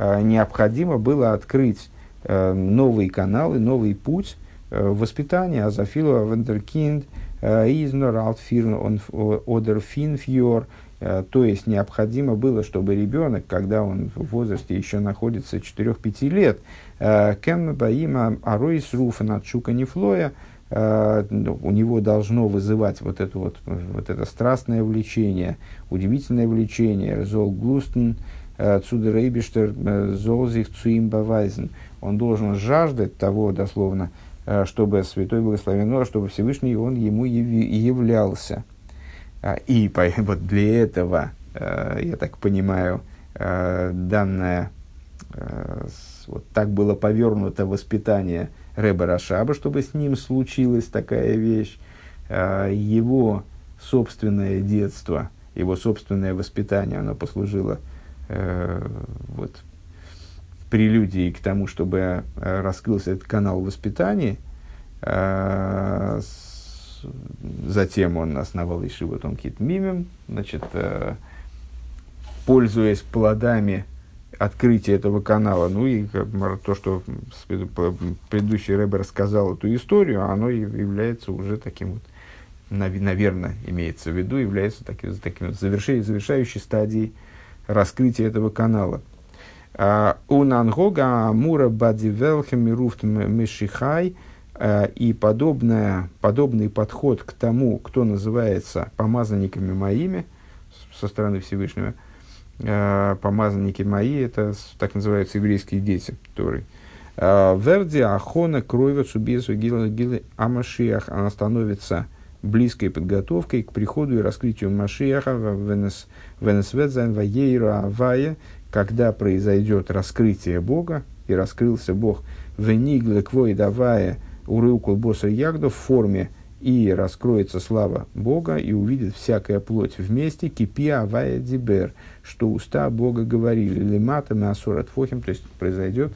необходимо было открыть Э, новые каналы, новый путь э, воспитания Азофилова Вендеркинд Изнор Алтфирн Одер Финфьор. То есть необходимо было, чтобы ребенок, когда он в возрасте еще находится 4-5 лет, э, Кен Баима Аройс Руфа Чука Нефлоя, ну, у него должно вызывать вот это вот, вот это страстное влечение, удивительное влечение, Зол Глустен, Цудерейбиштер, Золзих Цуим Бавайзен он должен жаждать того, дословно, э, чтобы Святой Благословен, чтобы Всевышний он ему являлся. А, и вот для этого, э, я так понимаю, э, данное, вот так было повернуто воспитание Рэба Рашаба, чтобы с ним случилась такая вещь. Его собственное детство, его собственное воспитание, оно послужило вот, прелюдией к тому, чтобы э, раскрылся этот канал воспитания. Э, затем он основал Ишиву Томкит Мимем, значит, э, пользуясь плодами открытия этого канала, ну и то, что предыдущий Рэбер рассказал эту историю, оно является уже таким вот, наверное, имеется в виду, является таким, таким завершающей стадией раскрытия этого канала – у Нангога Мура Бадивелхем Мируфт Мишихай э, и подобное, подобный подход к тому, кто называется помазанниками моими со стороны Всевышнего. Э, помазанники мои, это так называются еврейские дети, которые Верди Ахона крови Цубезу Гилы Амашиах, она становится близкой подготовкой к приходу и раскрытию Машиаха в Венесведзайн Ваейра Авая, когда произойдет раскрытие Бога, и раскрылся Бог в Нигле Квой давая урылку Боса Ягду в форме, и раскроется слава Бога, и увидит всякая плоть вместе, кипи авая дибер, что уста Бога говорили, лимата асурат фохим, то есть произойдет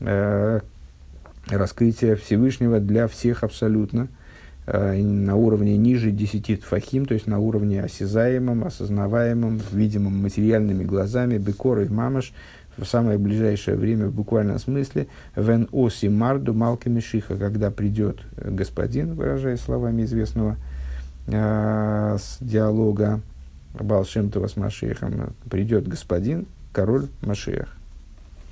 э, раскрытие Всевышнего для всех абсолютно, на уровне ниже 10 тфахим, то есть на уровне осязаемом, осознаваемом, видимом материальными глазами, бекорой мамаш, в самое ближайшее время, в буквальном смысле, вен оси марду малка мишиха, когда придет господин, выражаясь словами известного э, с диалога Балшемтова с Машехом, придет господин, король Машех.